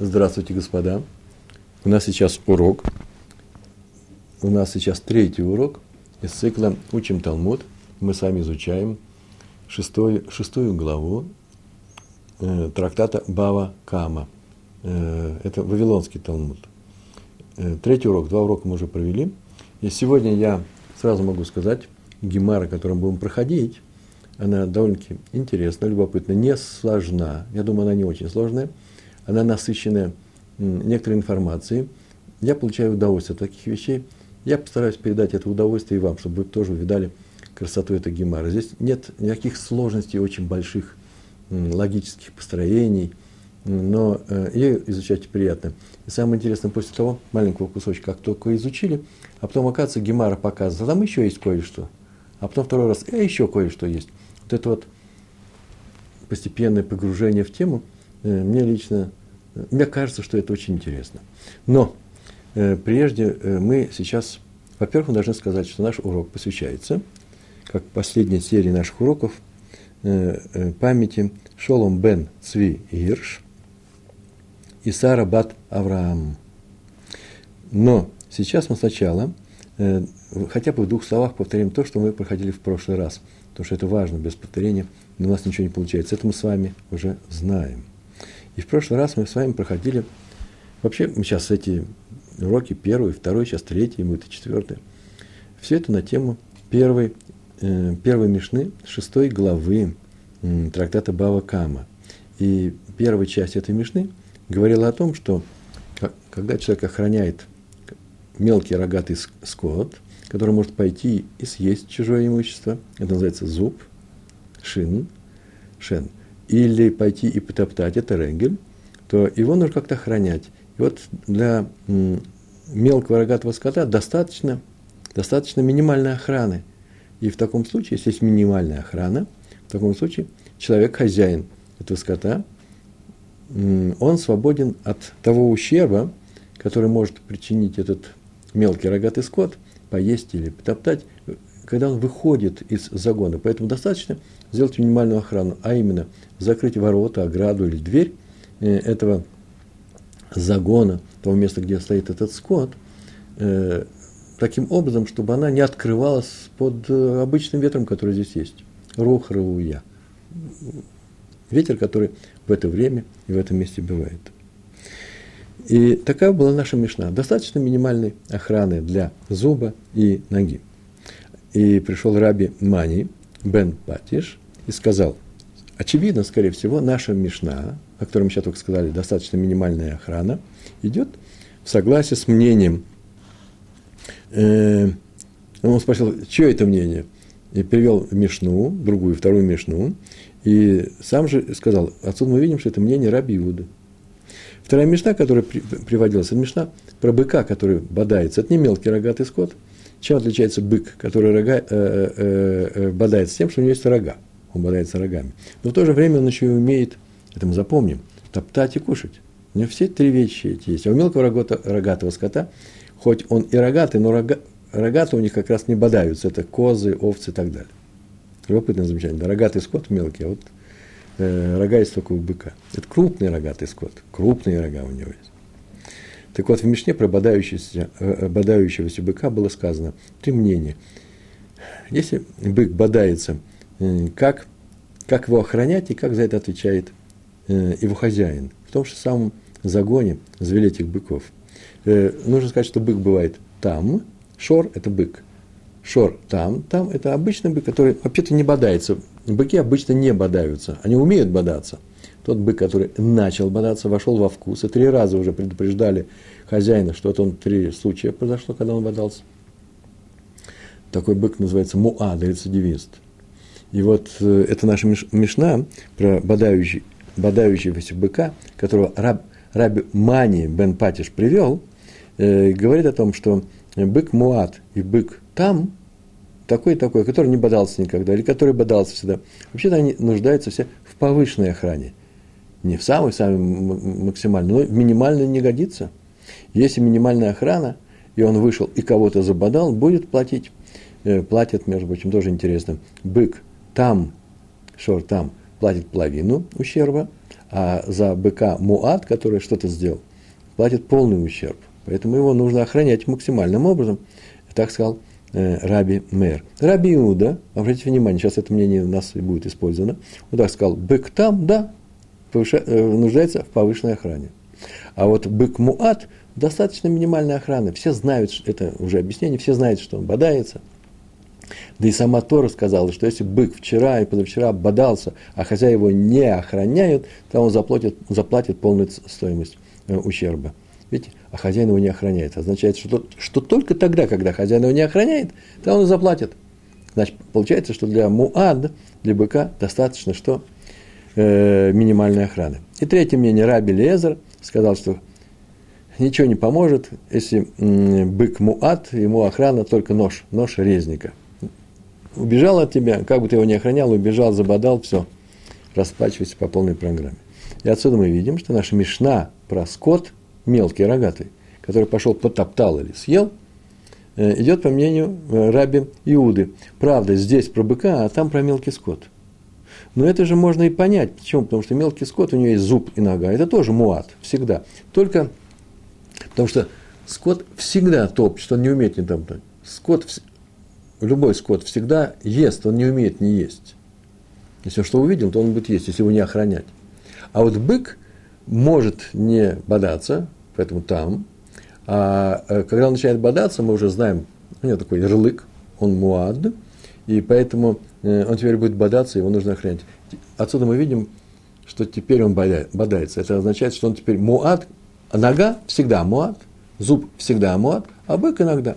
Здравствуйте, господа. У нас сейчас урок. У нас сейчас третий урок из цикла «Учим Талмуд». Мы с вами изучаем шестой, шестую главу э, трактата Бава Кама. Э, это Вавилонский Талмуд. Э, третий урок, два урока мы уже провели. И сегодня я сразу могу сказать, Гемара, которую будем проходить, она довольно-таки интересна, любопытна, не сложна. Я думаю, она не очень сложная – она насыщена некоторой информацией. Я получаю удовольствие от таких вещей. Я постараюсь передать это удовольствие и вам, чтобы вы тоже увидали красоту этой гемара. Здесь нет никаких сложностей, очень больших логических построений, но э, ее изучать приятно. И самое интересное, после того маленького кусочка, как только изучили, а потом, оказывается, гемара показывает, а там еще есть кое-что. А потом второй раз, э, еще кое-что есть. Вот это вот постепенное погружение в тему, э, мне лично мне кажется, что это очень интересно. Но э, прежде э, мы сейчас, во-первых, мы должны сказать, что наш урок посвящается, как последняя серия наших уроков, э, памяти Шолом бен Цви Ирш и Сара бат Авраам. Но сейчас мы сначала хотя бы в двух словах повторим то, что мы проходили в прошлый раз, потому что это важно, без повторения у нас ничего не получается. Это мы с вами уже знаем. И в прошлый раз мы с вами проходили, вообще мы сейчас эти уроки, первый, второй, сейчас третий, будет и четвертый. Все это на тему первой, э, первой Мишны, шестой главы э, трактата Бава Кама. И первая часть этой Мишны говорила о том, что когда человек охраняет мелкий рогатый скот, который может пойти и съесть чужое имущество, это называется зуб, шин, шен, или пойти и потоптать, это регель, то его нужно как-то охранять. И вот для мелкого рогатого скота достаточно, достаточно минимальной охраны. И в таком случае, если есть минимальная охрана, в таком случае человек, хозяин этого скота, он свободен от того ущерба, который может причинить этот мелкий рогатый скот, поесть или потоптать, когда он выходит из загона. Поэтому достаточно сделать минимальную охрану, а именно закрыть ворота, ограду или дверь э, этого загона, того места, где стоит этот скот, э, таким образом, чтобы она не открывалась под э, обычным ветром, который здесь есть. Рух рауя. Ветер, который в это время и в этом месте бывает. И такая была наша мешна. Достаточно минимальной охраны для зуба и ноги. И пришел раби Мани, Бен Патиш, и сказал, очевидно, скорее всего, наша Мишна, о которой мы сейчас только сказали, достаточно минимальная охрана, идет в согласии с мнением. Э, он спросил, чье это мнение? И перевел Мишну, другую, вторую Мишну, и сам же сказал, отсюда мы видим, что это мнение раби Иуды. Вторая Мишна, которая приводилась, это Мишна про быка, который бодается. Это не мелкий рогатый скот – чем отличается бык, который рога, э, э, э, бодается тем, что у него есть рога? Он бодается рогами. Но в то же время он еще и умеет, это мы запомним, топтать и кушать. У него все три вещи эти есть. А у мелкого рогата, рогатого скота, хоть он и рогатый, но рога, рогаты у них как раз не бодаются. Это козы, овцы и так далее. Любопытное замечание. Да, рогатый скот мелкий, а вот э, рога есть только у быка. Это крупный рогатый скот. Крупные рога у него есть. Так вот, в Мишне про бодающегося, э, э, бодающегося быка было сказано три мнения. Если бык бодается, э, как, как его охранять и как за это отвечает его хозяин? В том же самом загоне завели этих быков. Нужно сказать, что бык бывает там, шор – это бык, шор там, там – это обычный бык, который вообще-то не бодается. Быки обычно не бодаются, они умеют бодаться – тот бык, который начал бодаться, вошел во вкус, и три раза уже предупреждали хозяина, что это он три случая произошло, когда он бодался. Такой бык называется муад, рецидивист. И вот э, это наша мешна про бодающий, бодающегося быка, которого раб, раби Мани бен Патиш привел, э, говорит о том, что бык муад и бык там, такой-такой, который не бодался никогда, или который бодался всегда, вообще-то они нуждаются все в повышенной охране не в самый-самый максимальный, но минимально не годится. Если минимальная охрана, и он вышел и кого-то забодал, будет платить. Э, платят, между прочим, тоже интересно. Бык там, шор там, платит половину ущерба, а за быка муат, который что-то сделал, платит полный ущерб. Поэтому его нужно охранять максимальным образом. Так сказал э, Раби Мэр. Раби Иуда, обратите внимание, сейчас это мнение у нас и будет использовано, он так сказал, бык там, да, повыша, э, нуждается в повышенной охране. А вот бык Муат достаточно минимальной охраны. Все знают, это уже объяснение, все знают, что он бодается. Да и сама Тора сказала, что если бык вчера и позавчера бодался, а хозяева его не охраняют, то он заплатит, заплатит полную стоимость э, ущерба. Видите, а хозяин его не охраняет. Означает, что, что только тогда, когда хозяин его не охраняет, то он заплатит. Значит, получается, что для муад, для быка, достаточно что? Э, минимальной охраны. И третье мнение, Раби Лезер сказал, что ничего не поможет, если бык муат, ему охрана только нож, нож резника. Убежал от тебя, как бы ты его не охранял, убежал, забодал, все, расплачивайся по полной программе. И отсюда мы видим, что наша мешна про скот, мелкий, рогатый, который пошел, потоптал или съел, э, идет по мнению э, раби Иуды. Правда, здесь про быка, а там про мелкий скот. Но это же можно и понять. Почему? Потому что мелкий скот, у него есть зуб и нога. Это тоже муат, всегда. Только Потому что скот всегда топчет, он не умеет не топтать. Скот, любой скот всегда ест, он не умеет не есть. Если он что увидел, то он будет есть, если его не охранять. А вот бык может не бодаться, поэтому там. А э, когда он начинает бодаться, мы уже знаем, у него такой ярлык, он муад, и поэтому э, он теперь будет бодаться, его нужно охранять. Отсюда мы видим, что теперь он бодается. Это означает, что он теперь муад, нога всегда муат, зуб всегда муат, а бык иногда.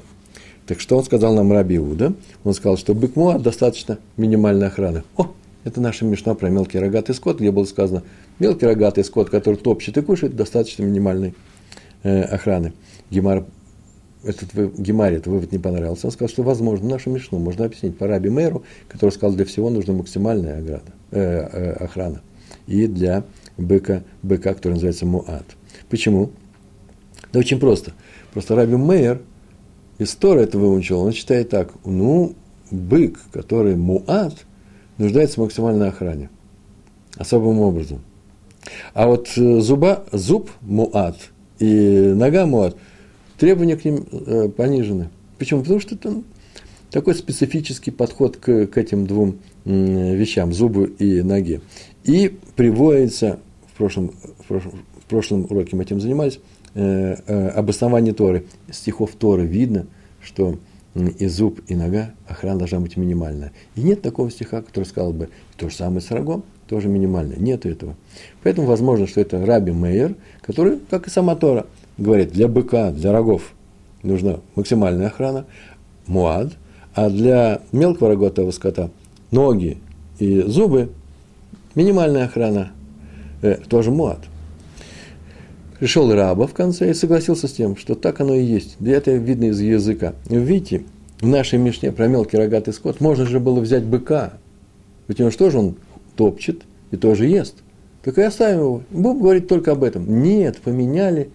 Так что он сказал нам Раби Иуда? Он сказал, что бык муат достаточно минимальной охраны. О, это наша мешна про мелкий рогатый скот, где было сказано, мелкий рогатый скот, который топчет и кушает, достаточно минимальной э, охраны. Гемар, этот вы, Гемаре этот вывод не понравился. Он сказал, что, возможно, нашу мешну можно объяснить по Раби Мэру, который сказал, для всего нужна максимальная ограда, э, э, охрана. И для быка, быка, который называется муат. Почему? Да очень просто. Просто Раби Мейер из Тора это выучил, он читает так, ну, бык, который муат, нуждается в максимальной охране. Особым образом. А вот э, зуба, зуб муат и нога муат, требования к ним э, понижены. Почему? Потому что это такой специфический подход к, к этим двум вещам, зубу и ноге. И приводится в прошлом, в прошлом, прошлом уроке мы этим занимались, э, э, обоснование Торы. Стихов Торы видно, что и зуб, и нога охрана должна быть минимальная. И нет такого стиха, который сказал бы, то же самое с рогом, тоже минимальное. Нет этого. Поэтому возможно, что это Раби Мейер, который, как и сама Тора, говорит, для быка, для рогов нужна максимальная охрана, муад, а для мелкого рогатого скота ноги и зубы минимальная охрана, э, тоже муад пришел раба в конце и согласился с тем, что так оно и есть. Да это видно из языка. Видите, в нашей Мишне про мелкий рогатый скот можно же было взять быка. Ведь он что же он топчет и тоже ест. Так и оставим его. Будем говорить только об этом. Нет, поменяли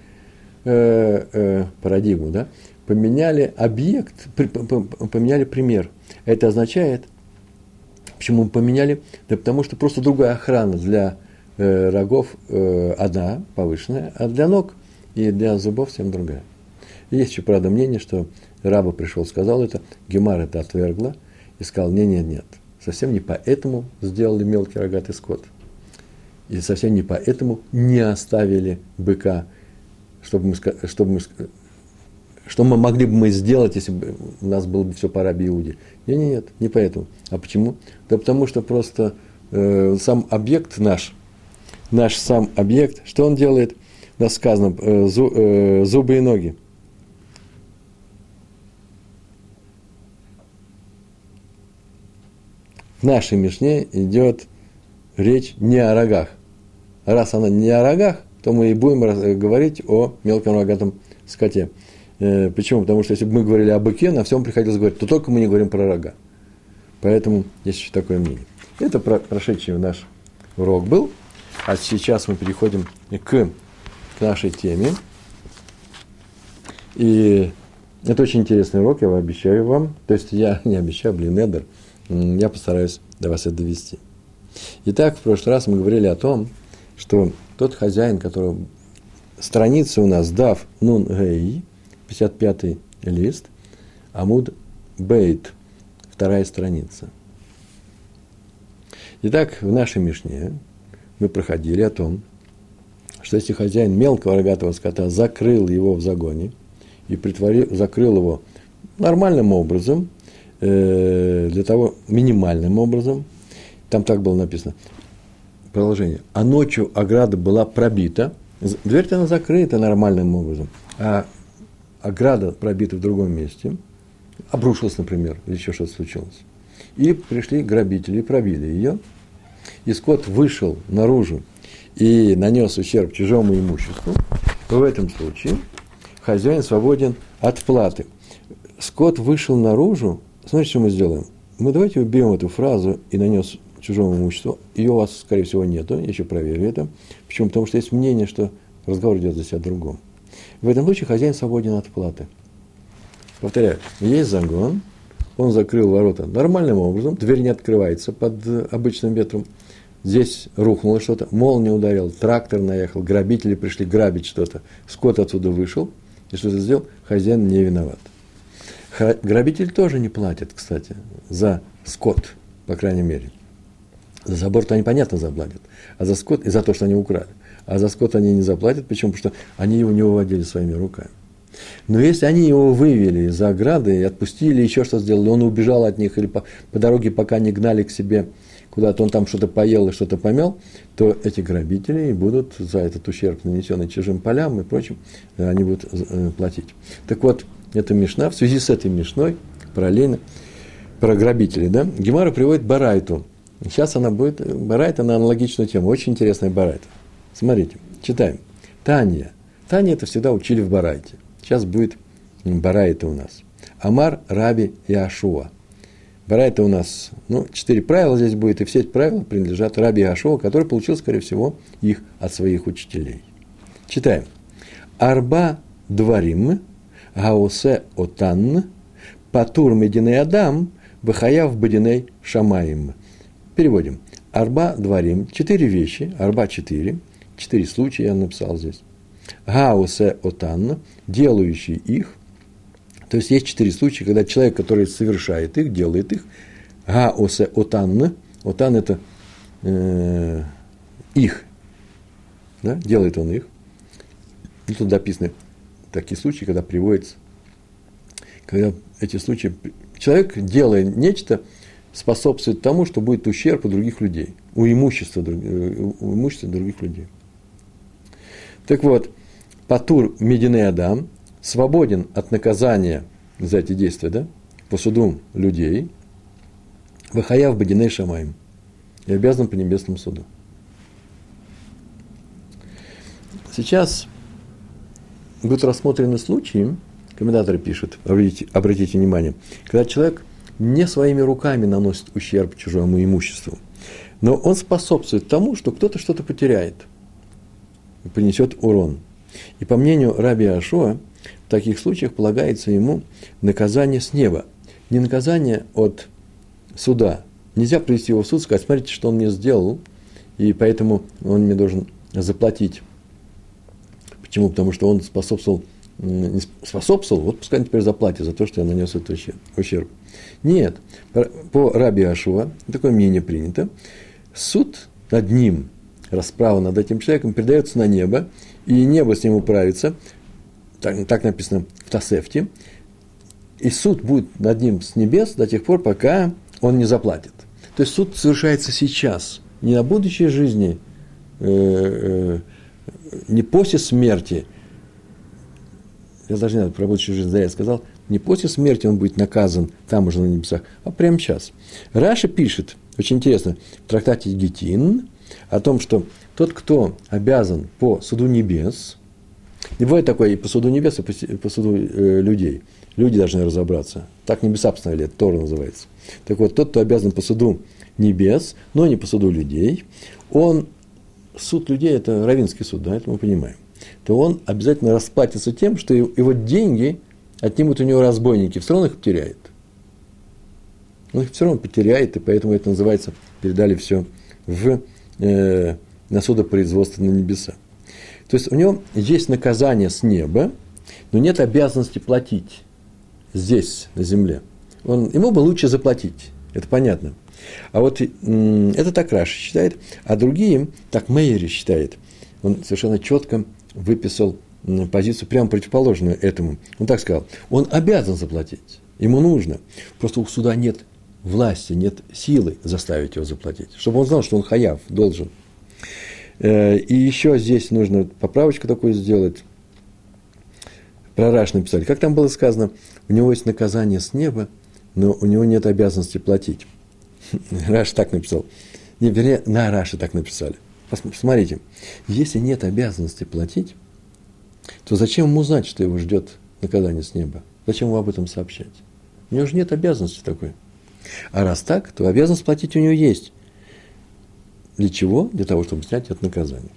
э, э, парадигму, да? поменяли объект, поменяли пример. Это означает, почему поменяли? Да потому что просто другая охрана для э, рогов э, одна, повышенная, а для ног и для зубов совсем другая. Есть еще, правда, мнение, что раба пришел, сказал это, Гемар это отвергла и сказал, нет, нет, нет, совсем не поэтому сделали мелкий рогатый скот. И совсем не поэтому не оставили быка, чтобы мы, чтобы мы, что мы могли бы мы сделать, если бы у нас было бы все по раби Иуде. Нет, нет, нет, не поэтому. А почему? Да потому что просто э, сам объект наш – наш сам объект, что он делает? У нас сказано э, э, зубы и ноги. В нашей Мишне идет речь не о рогах. Раз она не о рогах, то мы и будем э, говорить о мелком рогатом скоте. Почему? Потому что если бы мы говорили о быке, на всем приходилось говорить, то только мы не говорим про рога. Поэтому есть еще такое мнение. Это прошедший наш урок был. А сейчас мы переходим к, к нашей теме. И это очень интересный урок, я обещаю вам. То есть я не обещаю, блин, Эдер. Я постараюсь до вас это довести. Итак, в прошлый раз мы говорили о том, что тот хозяин, который страница у нас дав нун гей, 55 лист, амуд бейт, вторая страница. Итак, в нашей Мишне мы проходили о том, что если хозяин мелкого рогатого скота закрыл его в загоне и притворил, закрыл его нормальным образом, э, для того, минимальным образом, там так было написано, продолжение, а ночью ограда была пробита, дверь-то она закрыта нормальным образом, а ограда пробита в другом месте, обрушилась, например, или еще что-то случилось. И пришли грабители и пробили ее, и скот вышел наружу и нанес ущерб чужому имуществу, в этом случае хозяин свободен от платы. Скот вышел наружу, смотрите, что мы сделаем. Мы давайте уберем эту фразу и нанес чужому имуществу. Ее у вас, скорее всего, нету, я еще проверю это. Почему? Потому что есть мнение, что разговор идет здесь о другом. В этом случае хозяин свободен от платы. Повторяю, есть загон, он закрыл ворота нормальным образом, дверь не открывается под обычным ветром, здесь рухнуло что-то, молния ударил, трактор наехал, грабители пришли грабить что-то, скот отсюда вышел, и что-то сделал, хозяин не виноват. Грабитель тоже не платит, кстати, за скот, по крайней мере. За забор-то они, понятно, заплатят, а за скот и за то, что они украли. А за скот они не заплатят, почему? Потому что они его не выводили своими руками. Но если они его вывели из ограды и отпустили, еще что сделали, он убежал от них или по, по дороге, пока не гнали к себе куда-то, он там что-то поел и что-то помел, то эти грабители будут за этот ущерб, нанесенный чужим полям и прочим, они будут э, платить. Так вот, эта Мишна, в связи с этой Мишной, параллельно, про грабителей, да, Гемара приводит Барайту. Сейчас она будет, Барайта на аналогичную тему, очень интересная Барайта. Смотрите, читаем. Таня. Таня это всегда учили в Барайте. Сейчас будет Барайта у нас. Амар, Раби и Ашуа. Барайта у нас, ну, четыре правила здесь будет, и все эти правила принадлежат Раби Ашуа, который получил, скорее всего, их от своих учителей. Читаем. Арба дварим, гаусе отан, патур мединей адам, выхаяв бадиней шамаим. Переводим. Арба дварим, четыре вещи, арба четыре, четыре случая я написал здесь. Гаусе отан, делающий их. То есть есть четыре случая, когда человек, который совершает их, делает их. Гаусе отан, отан это э, их, да, делает он их. И тут написаны такие случаи, когда приводится, когда эти случаи, человек, делая нечто, способствует тому, что будет ущерб у других людей, у имущества, э, у имущества других людей. Так вот, Патур Медине Адам свободен от наказания за эти действия, да, по суду людей, Вахаяв Бадиней Шамаем, и обязан по небесному суду. Сейчас будут рассмотрены случаи, комментаторы пишут, обратите, обратите внимание, когда человек не своими руками наносит ущерб чужому имуществу, но он способствует тому, что кто-то что-то потеряет – принесет урон. И по мнению Раби Ашуа, в таких случаях полагается ему наказание с неба. Не наказание от суда. Нельзя привести его в суд сказать, смотрите, что он мне сделал, и поэтому он мне должен заплатить. Почему? Потому что он способствовал, способствовал, вот пускай теперь заплатит за то, что я нанес этот ущерб. Нет, по Раби Ашуа, такое мнение принято, суд над ним расправа над этим человеком передается на небо, и небо с ним управится, так, так написано в Тасефте, и суд будет над ним с небес до тех пор, пока он не заплатит. То есть суд совершается сейчас, не на будущей жизни, э, э, не после смерти. Я даже не знаю, про будущую жизнь, да, я сказал, не после смерти он будет наказан там уже на небесах, а прямо сейчас. Раша пишет, очень интересно, в трактате Гетин, о том, что тот, кто обязан по суду небес, не бывает такое и по суду небес, и по, суду э, людей. Люди должны разобраться. Так небеса постановили, это Тора называется. Так вот, тот, кто обязан по суду небес, но не по суду людей, он, суд людей, это равинский суд, да, это мы понимаем, то он обязательно расплатится тем, что его деньги отнимут у него разбойники, все равно их потеряет. Он их все равно потеряет, и поэтому это называется, передали все в, э, на судопроизводство на небеса. То есть у него есть наказание с неба, но нет обязанности платить здесь, на земле. Он, ему бы лучше заплатить, это понятно. А вот это так Раша считает, а другие, так Мейери считает, он совершенно четко выписал позицию прямо противоположную этому. Он так сказал, он обязан заплатить, ему нужно. Просто у суда нет власти, нет силы заставить его заплатить, чтобы он знал, что он хаяв, должен. Э, и еще здесь нужно поправочку такую сделать. Про Раш написали. Как там было сказано, у него есть наказание с неба, но у него нет обязанности платить. Раш так написал. Не, вернее, на Раше так написали. Посмотрите, если нет обязанности платить, то зачем ему знать, что его ждет наказание с неба? Зачем ему об этом сообщать? У него же нет обязанности такой. А раз так, то обязанность платить у него есть. Для чего? Для того, чтобы снять это наказание.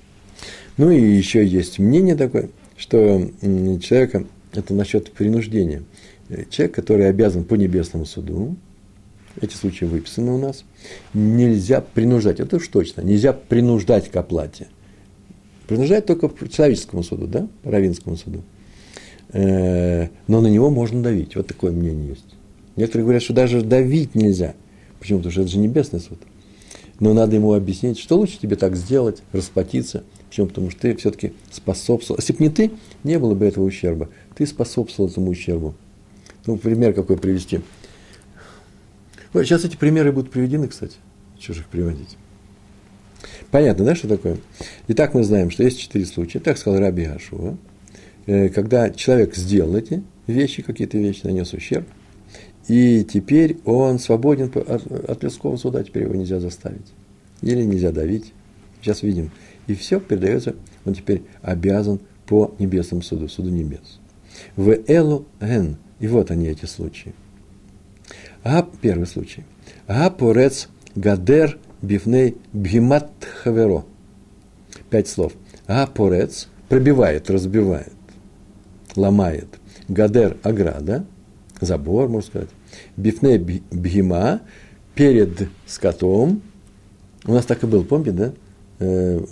Ну и еще есть мнение такое, что человека, это насчет принуждения, человек, который обязан по небесному суду, эти случаи выписаны у нас, нельзя принуждать, это уж точно, нельзя принуждать к оплате. Принуждать только по человеческому суду, да, по равинскому суду. Э, но на него можно давить, вот такое мнение есть. Некоторые говорят, что даже давить нельзя. Почему? Потому что это же небесный суд. Но надо ему объяснить, что лучше тебе так сделать, расплатиться. Почему? Потому что ты все-таки способствовал. Если бы не ты, не было бы этого ущерба. Ты способствовал этому ущербу. Ну, пример какой привести. Сейчас эти примеры будут приведены, кстати. Чужих приводить. Понятно, да, что такое? Итак, мы знаем, что есть четыре случая. Так сказал Раби Ашуа. Э, когда человек сделал эти вещи, какие-то вещи, нанес ущерб, и теперь он свободен от, людского суда, теперь его нельзя заставить. Или нельзя давить. Сейчас видим. И все передается, он теперь обязан по небесному суду, суду небес. В Элу Эн. И вот они, эти случаи. А первый случай. А порец гадер бифней бхимат хаверо. Пять слов. А порец пробивает, разбивает, ломает. Гадер ограда, забор, можно сказать бифне бхима, перед скотом, у нас так и был, помните, да? Э,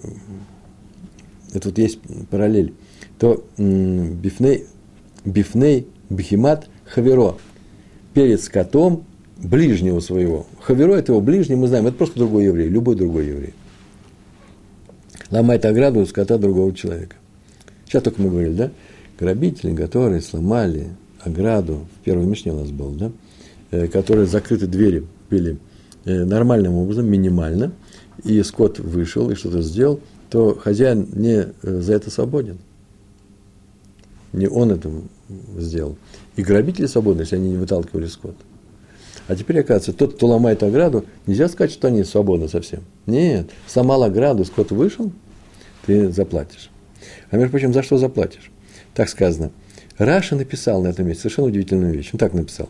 это вот есть параллель. То бифней, бифней бхимат хаверо, перед скотом ближнего своего. Хаверо – это его ближний, мы знаем, это просто другой еврей, любой другой еврей. Ломает ограду скота другого человека. Сейчас только мы говорили, да? Грабители, которые сломали ограду, в первой мишне у нас был, да? Э, которые закрыты двери были э, нормальным образом, минимально, и скот вышел и что-то сделал, то хозяин не э, за это свободен. Не он это сделал. И грабители свободны, если они не выталкивали скот. А теперь, оказывается, тот, кто ломает ограду, нельзя сказать, что они свободны совсем. Нет, сломал ограду, скот вышел, ты заплатишь. А между прочим, за что заплатишь? Так сказано. Раша написал на этом месте совершенно удивительную вещь. Он так написал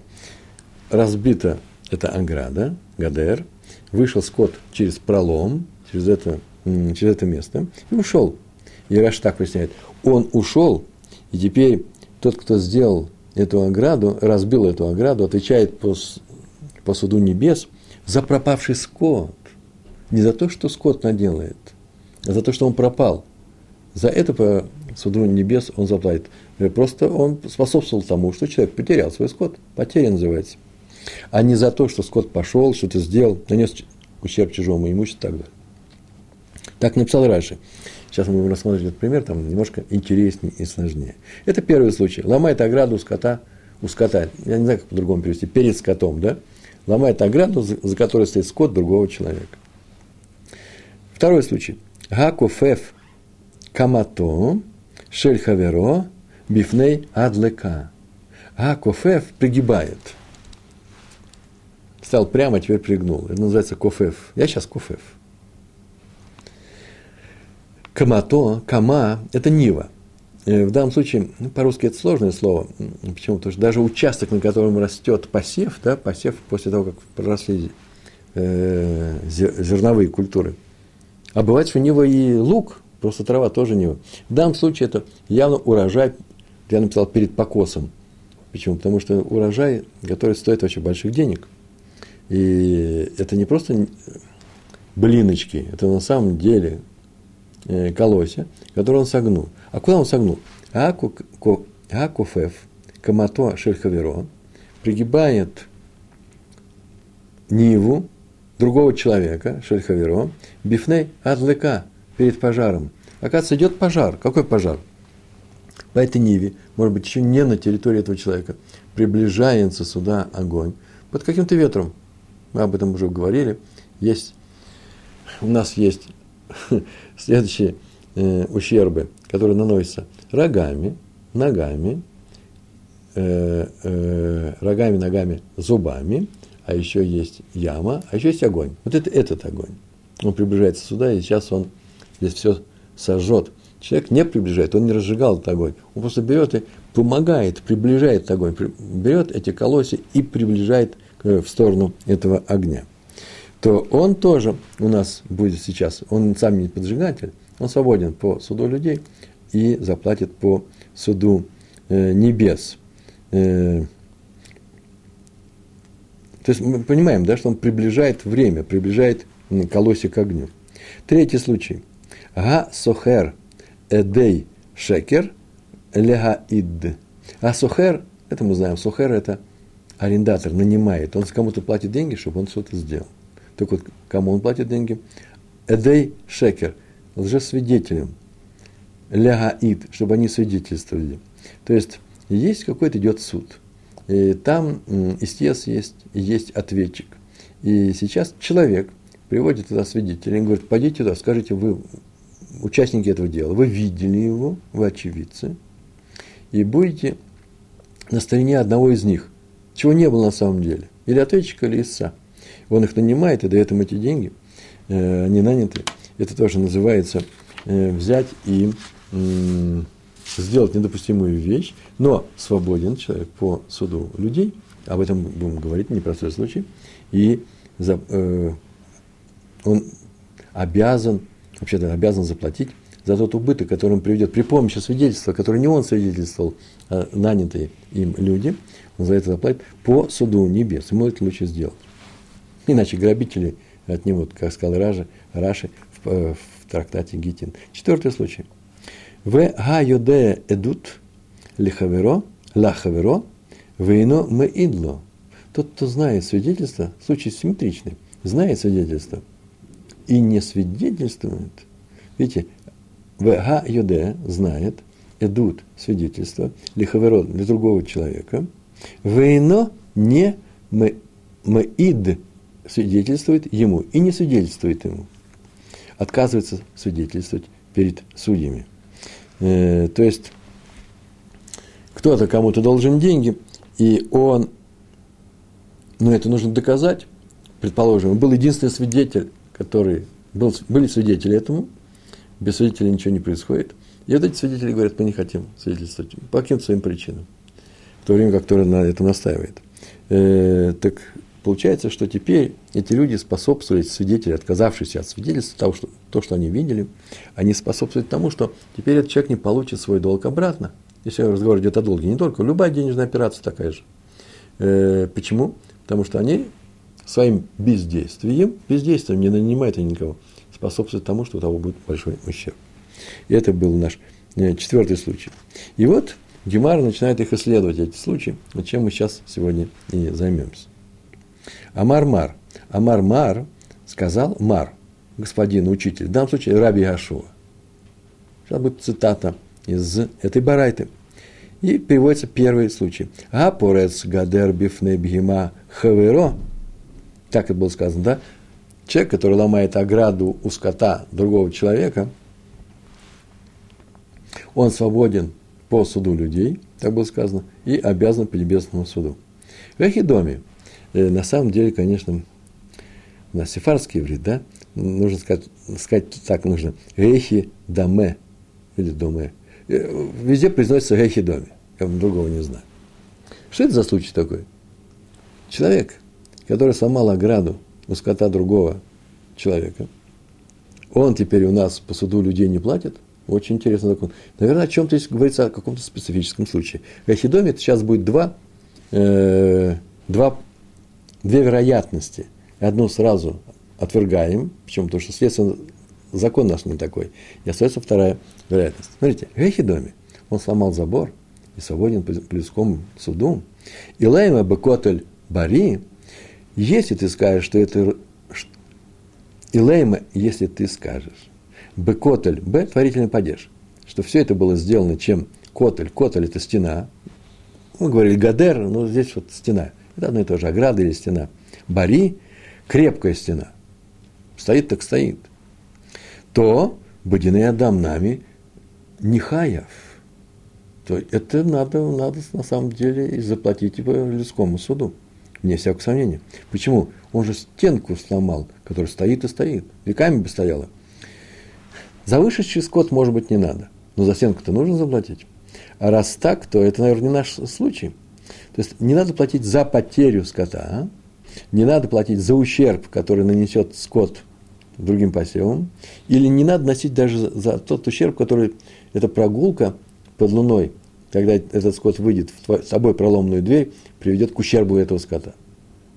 разбита эта ограда, Гадер, вышел скот через пролом, через это, через это место, и ушел. И Раш так поясняет, он ушел, и теперь тот, кто сделал эту ограду, разбил эту ограду, отвечает по, по суду небес за пропавший скот. Не за то, что скот наделает, а за то, что он пропал. За это по суду небес он заплатит. Просто он способствовал тому, что человек потерял свой скот. Потеря называется а не за то, что скот пошел, что-то сделал, нанес ущерб чужому имуществу и так далее. Так написал Раши. Сейчас мы будем рассмотреть этот пример, там немножко интереснее и сложнее. Это первый случай. Ломает ограду у скота, у скота, я не знаю, как по-другому перевести, перед скотом, да? Ломает ограду, за которой стоит скот другого человека. Второй случай. Гакуфеф камато шельхаверо бифней адлека. Гакуфеф пригибает – Стал прямо, теперь пригнул. Это называется кофеф. Я сейчас кофеф. Камато, кама – это нива. Э, в данном случае, ну, по-русски это сложное слово. Почему? Потому что даже участок, на котором растет посев, да, посев после того, как проросли э, зерновые культуры. А бывает, что нива и лук, просто трава тоже нива. В данном случае это явно урожай, я написал, перед покосом. Почему? Потому что урожай, который стоит очень больших денег – и это не просто блиночки. Это на самом деле э, колосья, которые он согнул. А куда он согнул? Акуфев, камато шельхаверо, пригибает ниву другого человека, шельхаверо, бифней адлыка, перед пожаром. Оказывается, идет пожар. Какой пожар? По этой ниве, может быть, еще не на территории этого человека, приближается сюда огонь под каким-то ветром. Мы об этом уже говорили. Есть, у нас есть следующие э, ущербы, которые наносятся рогами, ногами, э, э, рогами, ногами, зубами, а еще есть яма, а еще есть огонь. Вот это этот огонь. Он приближается сюда, и сейчас он здесь все сожжет. Человек не приближает, он не разжигал этот огонь. Он просто берет и помогает, приближает огонь, берет эти колосья и приближает в сторону этого огня. То он тоже у нас будет сейчас, он сам не поджигатель, он свободен по суду людей и заплатит по суду э, небес. Э, то есть мы понимаем, да, что он приближает время, приближает колосик к огню. Третий случай. Га сохер эдей шекер лега ид. А сохер, это мы знаем, сохер это арендатор, нанимает. Он кому-то платит деньги, чтобы он что-то сделал. Так вот, кому он платит деньги? Эдей шекер, лжесвидетелем. Ляга ид, чтобы они свидетельствовали. То есть, есть какой-то идет суд. И там истец есть, есть ответчик. И сейчас человек приводит туда свидетеля и говорит, пойдите туда, скажите, вы участники этого дела, вы видели его, вы очевидцы, и будете на стороне одного из них, чего не было на самом деле, или ответчика, или истца. Он их нанимает и дает им эти деньги, э, они наняты. Это тоже называется э, взять и сделать недопустимую вещь, но свободен человек по суду людей, об этом будем говорить, непростой случай, и за, э, он обязан вообще-то обязан заплатить за тот убыток, который он приведет при помощи свидетельства, который не он свидетельствовал, а нанятые им люди, за это заплатит по суду небес. Ему это лучше сделать. Иначе грабители отнимут, как сказал Ражи, Раши в, э, в трактате Гитин. Четвертый случай. В га йоде эдут лихаверо, лахаверо, вейно мы идло. Тот, кто знает свидетельство, случай симметричный, знает свидетельство – и не свидетельствует, видите, ВГ Йоде знает, идут свидетельства, лихаверот для другого человека, вейно не мы, мы ид свидетельствует ему и не свидетельствует ему. Отказывается свидетельствовать перед судьями. Э, то есть, кто-то кому-то должен деньги, и он, ну это нужно доказать, предположим, был единственный свидетель, который был, были свидетели этому, без свидетелей ничего не происходит. И вот эти свидетели говорят, мы не хотим свидетельствовать по каким-то своим причинам, то время как на этом настаивает. Э, так получается, что теперь эти люди способствовали, свидетели, отказавшиеся от свидетельства, того, что, то, что они видели, они способствуют тому, что теперь этот человек не получит свой долг обратно. Если разговор идет о долге, не только, любая денежная операция такая же. Э, почему? Потому что они своим бездействием, бездействием не нанимает они никого, способствует тому, что у того будет большой ущерб. И это был наш э, четвертый случай. И вот Гемара начинает их исследовать, эти случаи, чем мы сейчас сегодня и займемся. Амар-мар. Амар-мар сказал Мар, господин учитель, в данном случае Раби Гашуа. Сейчас будет цитата из этой барайты. И приводится первый случай. А порец гадер бифне бхима хаверо так это было сказано, да? Человек, который ломает ограду у скота другого человека, он свободен по суду людей, так было сказано, и обязан по небесному суду. В Эхидоме, э, на самом деле, конечно, у нас сефарский еврей, да, нужно сказать, сказать так нужно, Эхи Даме, или Доме. Э, везде произносится Эхи Доме, я другого не знаю. Что это за случай такой? Человек – который сломал ограду у скота другого человека, он теперь у нас по суду людей не платит. Очень интересный закон. Наверное, о чем-то здесь говорится о каком-то специфическом случае. В Ахидоме сейчас будет два, э, два, две вероятности. Одну сразу отвергаем, почему? Потому что следствие, закон наш не такой. И остается вторая вероятность. Смотрите, Гехидоми, он сломал забор и свободен по людскому суду. И Лайма Бекотель Бари, если ты скажешь, что это... Илейма, если ты скажешь, Бекотель, Б, творительный падеж, что все это было сделано чем Котель. Котель – это стена. Мы говорили Гадер, но здесь вот стена. Это одно и то же, ограда или стена. Бари – крепкая стена. Стоит так стоит. То Бодины Адам нами Нихаев. То это надо, надо на самом деле заплатить его людскому суду. Вне всякого сомнения. Почему? Он же стенку сломал, которая стоит и стоит. Веками бы стояла. За вышедший скот, может быть, не надо. Но за стенку-то нужно заплатить. А раз так, то это, наверное, не наш случай. То есть не надо платить за потерю скота, а? не надо платить за ущерб, который нанесет скот другим посевам, или не надо носить даже за тот ущерб, который эта прогулка под луной, когда этот скот выйдет в с собой проломную дверь, приведет к ущербу этого скота.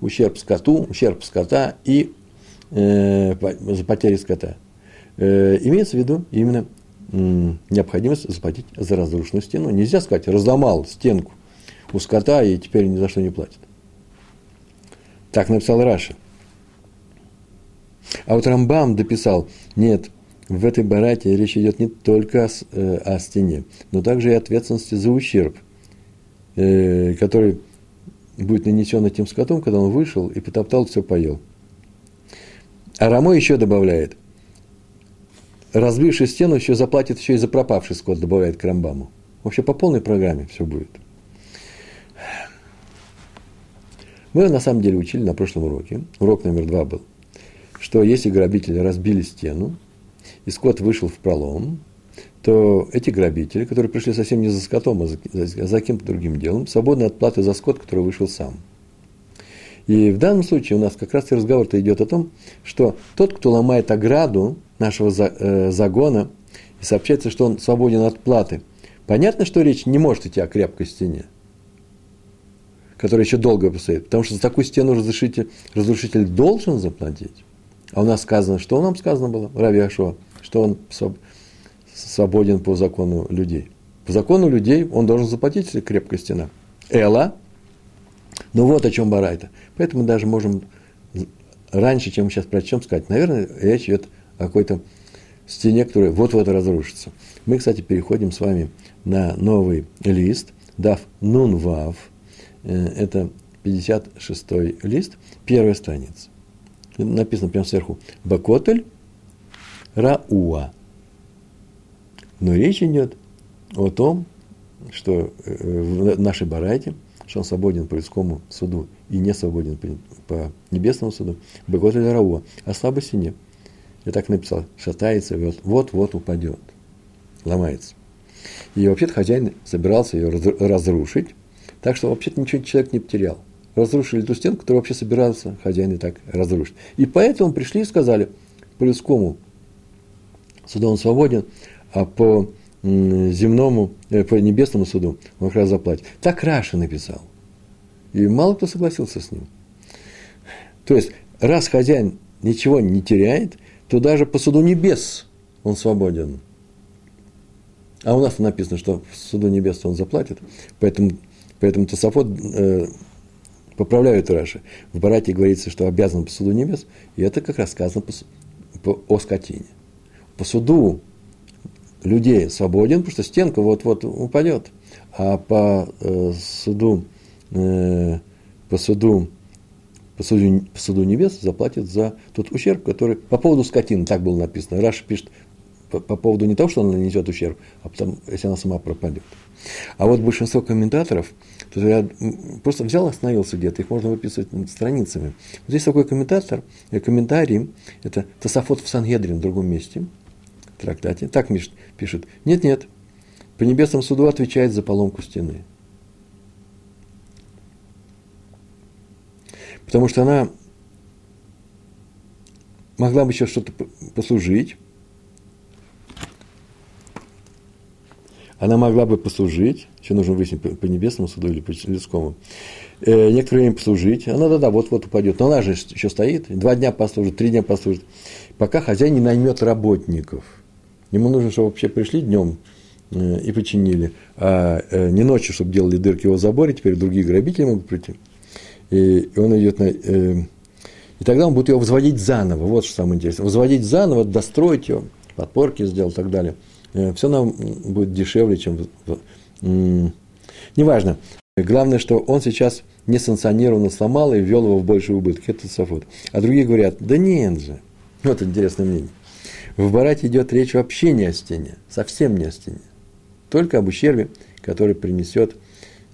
Ущерб скоту, ущерб скота и э, за потери скота. Э, имеется в виду именно необходимость заплатить за разрушенную стену. Нельзя сказать, разломал стенку у скота и теперь ни за что не платит. Так написал Раша. А вот Рамбам дописал, нет, в этой барате речь идет не только о, э, о стене, но также и ответственности за ущерб, э, который будет нанесен этим скотом, когда он вышел и потоптал, все поел. А Рамо еще добавляет, разбивший стену еще заплатит еще и за пропавший скот, добавляет к Рамбаму. Вообще по полной программе все будет. Мы на самом деле учили на прошлом уроке, урок номер два был, что если грабители разбили стену, и скот вышел в пролом, то эти грабители, которые пришли совсем не за скотом, а за, за, за каким-то другим делом, свободны от платы за скот, который вышел сам. И в данном случае у нас как раз и разговор-то идет о том, что тот, кто ломает ограду нашего э, загона, и сообщается, что он свободен от платы, понятно, что речь не может идти о крепкой стене – который еще долго постоит. Потому что за такую стену разрушитель, разрушитель должен заплатить. А у нас сказано, что нам сказано было, Рави что он свободен по закону людей. По закону людей он должен заплатить, если крепкая стена. Эла. Ну вот о чем Барайта. Поэтому даже можем раньше, чем мы сейчас прочтем, сказать, наверное, речь идет о какой-то стене, которая вот-вот разрушится. Мы, кстати, переходим с вами на новый лист, дав нун вав – Э, это 56 лист, первая страница. Написано прямо сверху. Бакотель Рауа. Но речь идет о том, что э, в нашей барайте, что он свободен по людскому суду и не свободен по небесному суду. Бакотель Рауа. О слабости нет. Я так написал. Шатается, вот-вот упадет. Ломается. И вообще-то хозяин собирался ее разрушить, так что вообще-то ничего человек не потерял. Разрушили ту стенку, которую вообще собирался хозяин и так разрушить. И поэтому пришли и сказали, по людскому суду он свободен, а по земному, э, по небесному суду он как раз заплатит. Так Раша написал. И мало кто согласился с ним. То есть, раз хозяин ничего не теряет, то даже по суду небес он свободен. А у нас написано, что в суду небес он заплатит, поэтому Поэтому Тософот э, поправляют Раши. В Барате говорится, что обязан по суду небес, и это как раз сказано по, по, о скотине. По суду людей свободен, потому что стенка вот-вот упадет. А по э, суду, э, по суду по суду, по суду небес заплатит за тот ущерб, который по поводу скотины, так было написано. Раша пишет по, по поводу не того, что она нанесет ущерб, а потом, если она сама пропадет. А вот большинство комментаторов, то я просто взял, остановился где-то, их можно выписывать страницами. Здесь такой комментатор, э, комментарий, это Тософот в Сангедрин в другом месте, трактате, так пишет, пишет, нет-нет, по небесному суду отвечает за поломку стены. Потому что она могла бы еще что-то послужить, она могла бы послужить, еще нужно выяснить по, небесному суду или по людскому, э, некоторое время послужить, она да-да, вот-вот упадет, но она же еще стоит, два дня послужит, три дня послужит, пока хозяин не наймет работников. Ему нужно, чтобы вообще пришли днем э, и починили, а э, не ночью, чтобы делали дырки его заборе, теперь другие грабители могут прийти. И, он идет на... Э, и тогда он будет его возводить заново. Вот что самое интересное. Возводить заново, достроить его, подпорки сделать и так далее. Э, Все нам будет дешевле, чем... Неважно. Главное, что он сейчас несанкционированно сломал и ввел его в больший убыток. Это Сафот. А другие говорят, да нет же. Вот интересное мнение. В Барате идет речь вообще не о стене, совсем не о стене. Только об ущербе, который принесет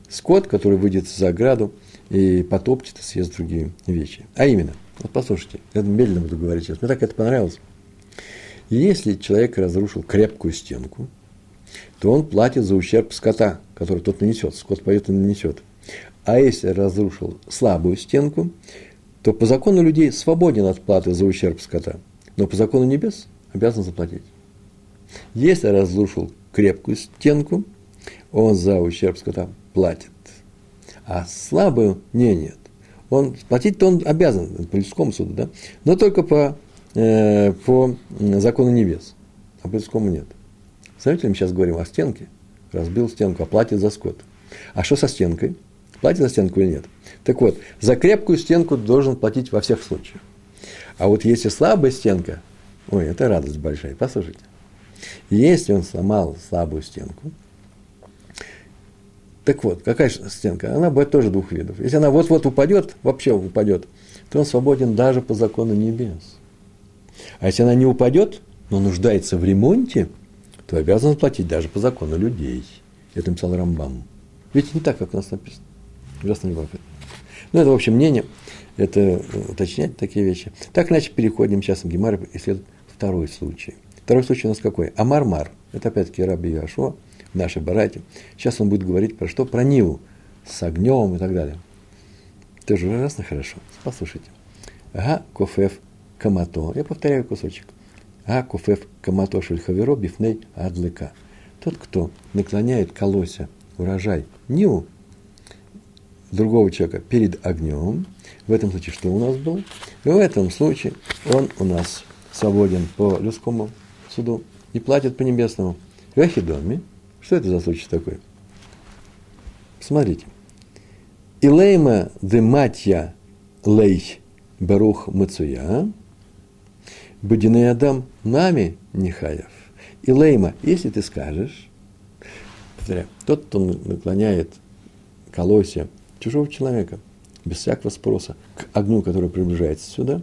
скот, который выйдет за ограду и потопчет и съест другие вещи. А именно – вот послушайте, я медленно буду говорить сейчас. Мне так это понравилось. Если человек разрушил крепкую стенку, то он платит за ущерб скота, который тот нанесет. Скот пойдет и нанесет. А если разрушил слабую стенку, то по закону людей свободен от платы за ущерб скота. Но по закону небес обязан заплатить. Если разрушил крепкую стенку, он за ущерб скота платит. А слабую не, нет он платить-то он обязан по людскому суду, да, но только по, э, по закону небес, а по людскому нет. Знаете, мы сейчас говорим о стенке, разбил стенку, а платит за скот. А что со стенкой? Платит за стенку или нет? Так вот, за крепкую стенку должен платить во всех случаях. А вот если слабая стенка, ой, это радость большая, послушайте. Если он сломал слабую стенку, так вот, какая стенка? Она бывает тоже двух видов. Если она вот-вот упадет, вообще упадет, то он свободен даже по закону небес. А если она не упадет, но нуждается в ремонте, то обязан платить даже по закону людей. Это написал Рамбам. Ведь не так, как у нас написано. Ужасно. Ну, это, в общем, мнение. Это э, уточнять такие вещи. Так, иначе переходим сейчас в и исследуем второй случай. Второй случай у нас какой? Амар-мар. Это опять-таки Раби Яшуа нашей барате. Сейчас он будет говорить про что? Про Ниву с огнем и так далее. Тоже ужасно хорошо. Послушайте. Ага, кофеф камато. Я повторяю кусочек. Ага, кофеф камато шельхаверо бифней адлыка. Тот, кто наклоняет колося, урожай, Ниву, другого человека перед огнем, в этом случае что у нас был? В этом случае он у нас свободен по людскому суду и платит по небесному. В Эхидоме, что это за случай такой? Смотрите. Илейма де матья лей барух мацуя, Будиный Адам нами нехаев. Илейма, если ты скажешь, повторяю, тот, кто наклоняет колосья чужого человека, без всякого спроса, к огню, который приближается сюда,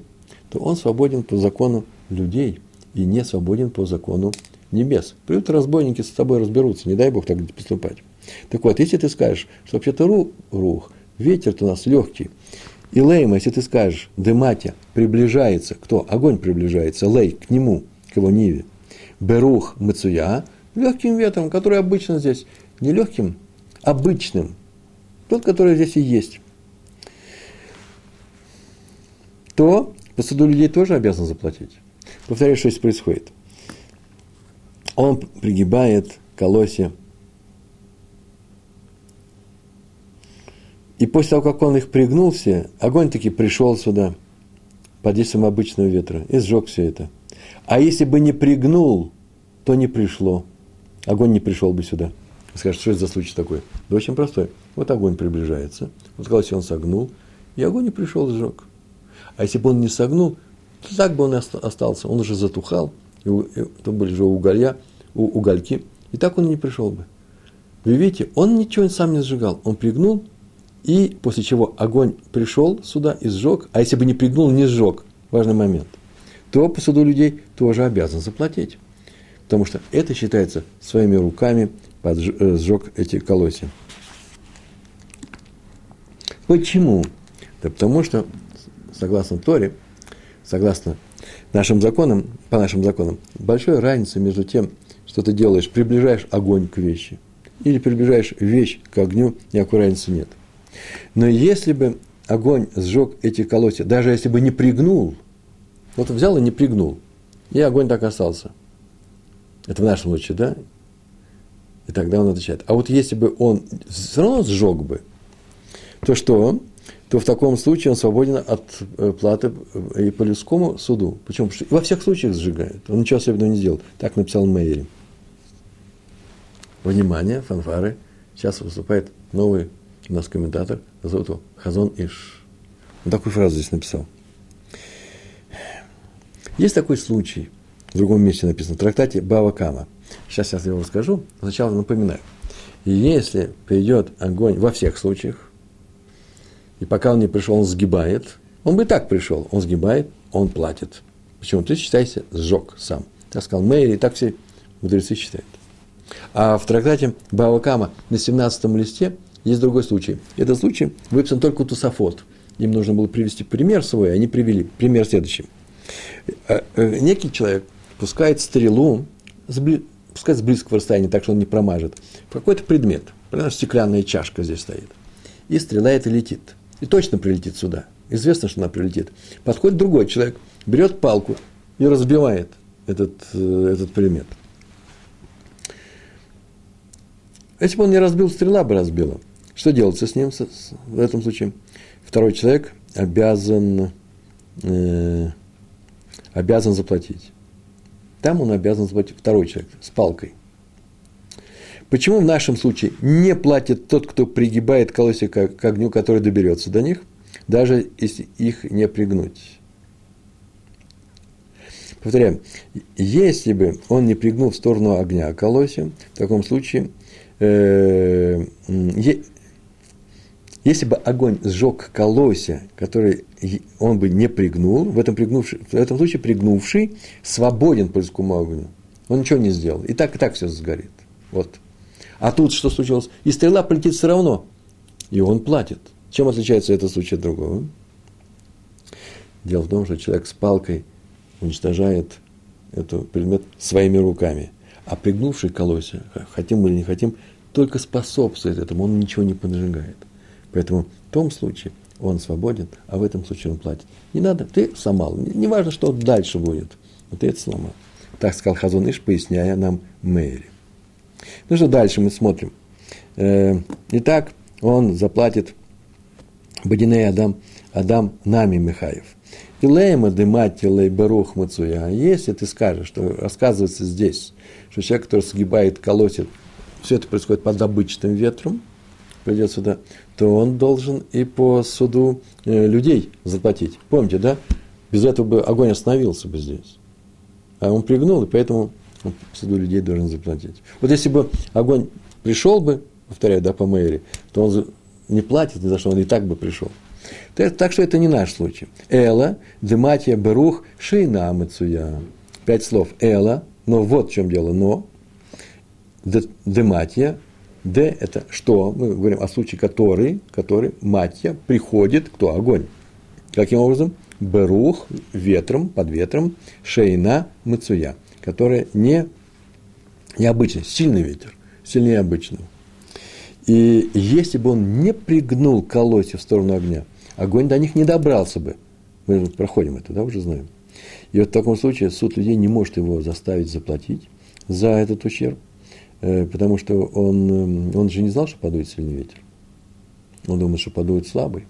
то он свободен по закону людей и не свободен по закону небес. Придут разбойники, с тобой разберутся, не дай Бог так поступать. Так вот, если ты скажешь, что вообще-то ру, рух, ветер-то у нас легкий, и лейма, если ты скажешь, дематя приближается, кто? Огонь приближается, лей к нему, к его ниве. Берух мацуя, легким ветром, который обычно здесь, не легким, обычным, тот, который здесь и есть, то по суду людей тоже обязан заплатить. Повторяю, что здесь происходит – он пригибает колосья. И после того, как он их пригнулся, огонь таки пришел сюда под действием обычного ветра и сжег все это. А если бы не пригнул, то не пришло. Огонь не пришел бы сюда. Скажешь, что это за случай такой? Да очень простой. Вот огонь приближается. Вот колосья он согнул, и огонь не пришел, сжег. А если бы он не согнул, то так бы он и остался. Он уже затухал, и, и там были же уголья, у, угольки, и так он не пришел бы. Вы видите, он ничего сам не сжигал, он пригнул, и после чего огонь пришел сюда и сжег, а если бы не пригнул, не сжег, важный момент, то по суду людей тоже обязан заплатить. Потому что это считается своими руками поджег, э, сжег эти колосья. Почему? Да потому что, согласно Торе, согласно нашим законам, по нашим законам, большая разница между тем, что ты делаешь, приближаешь огонь к вещи, или приближаешь вещь к огню, никакой разницы нет. Но если бы огонь сжег эти колосья, даже если бы не пригнул, вот взял и не пригнул, и огонь так остался. Это в нашем случае, да? тогда он отвечает. А вот если бы он все равно сжег бы, то что? То в таком случае он свободен от э, платы и по людскому суду. Почему? Потому что во всех случаях сжигает. Он ничего особенного не сделал. Так написал Мейри. Внимание, фанфары. Сейчас выступает новый у нас комментатор. Зовут его Хазон Иш. Он такую фразу здесь написал. Есть такой случай, в другом месте написано, в трактате Бава Кама. Сейчас я его расскажу, сначала напоминаю. если придет огонь во всех случаях, и пока он не пришел, он сгибает, он бы и так пришел, он сгибает, он платит. Почему? Ты считайся, сжег сам. Так сказал Мэйри, и так все мудрецы считают. А в трактате Бава Кама на 17 листе есть другой случай. Этот случай выписан только у Тусафот. Им нужно было привести пример свой, они привели пример следующий. Э, э, некий человек пускает стрелу, пускай с близкого расстояния, так что он не промажет, в какой-то предмет. Например, стеклянная чашка здесь стоит. И стрела эта летит. И точно прилетит сюда. Известно, что она прилетит. Подходит другой человек, берет палку и разбивает этот, э, этот предмет. Если бы он не разбил, стрела бы разбила. Что делается с ним в этом случае? Второй человек обязан, э, обязан заплатить. Там он обязан заплатить второй человек с палкой. Почему в нашем случае не платит тот, кто пригибает колосик к огню, который доберется до них, даже если их не пригнуть? Повторяю, если бы он не пригнул в сторону огня колосья, в таком случае э, если бы огонь сжег колосья, который он бы не пригнул, в этом, пригнувший, в этом случае пригнувший свободен по людскому огню. Он ничего не сделал. И так, и так все сгорит. Вот. А тут что случилось? И стрела полетит все равно. И он платит. Чем отличается этот случай от другого? Дело в том, что человек с палкой уничтожает этот предмет своими руками. А пригнувший колосья, хотим мы или не хотим, только способствует этому, он ничего не поджигает. Поэтому в том случае он свободен, а в этом случае он платит. Не надо, ты сломал. Не важно, что дальше будет, но ты это сломал. Так сказал Хазон Иш, поясняя нам Мэри. Ну что дальше мы смотрим. Э, итак, он заплатит Бадиней Адам, Адам нами Михаев. И лейма дымати лей барух мацуя. Если ты скажешь, что рассказывается здесь, что человек, который сгибает, колотит, все это происходит под обычным ветром, придет сюда, то он должен и по суду э, людей заплатить. Помните, да? Без этого бы огонь остановился бы здесь. А он пригнул, и поэтому он суду людей должен заплатить. Вот если бы огонь пришел бы, повторяю, да, по мэри, то он не платит ни за что, он и так бы пришел. Так что это не наш случай. Эла, дематия, берух, шейна мацуя. Пять слов. Эла, но вот в чем дело, но. Дематия, Д – это что? Мы говорим о случае, который, который, матья, приходит, кто? Огонь. Каким образом? Берух, ветром, под ветром, шейна, мацуя, которая не, необычный, сильный ветер, сильнее обычного. И если бы он не пригнул колосья в сторону огня, огонь до них не добрался бы. Мы проходим это, да, уже знаем. И вот в таком случае суд людей не может его заставить заплатить за этот ущерб – Э, потому что он, эм, он же не знал, что подует сильный ветер. Он думал, что подует слабый.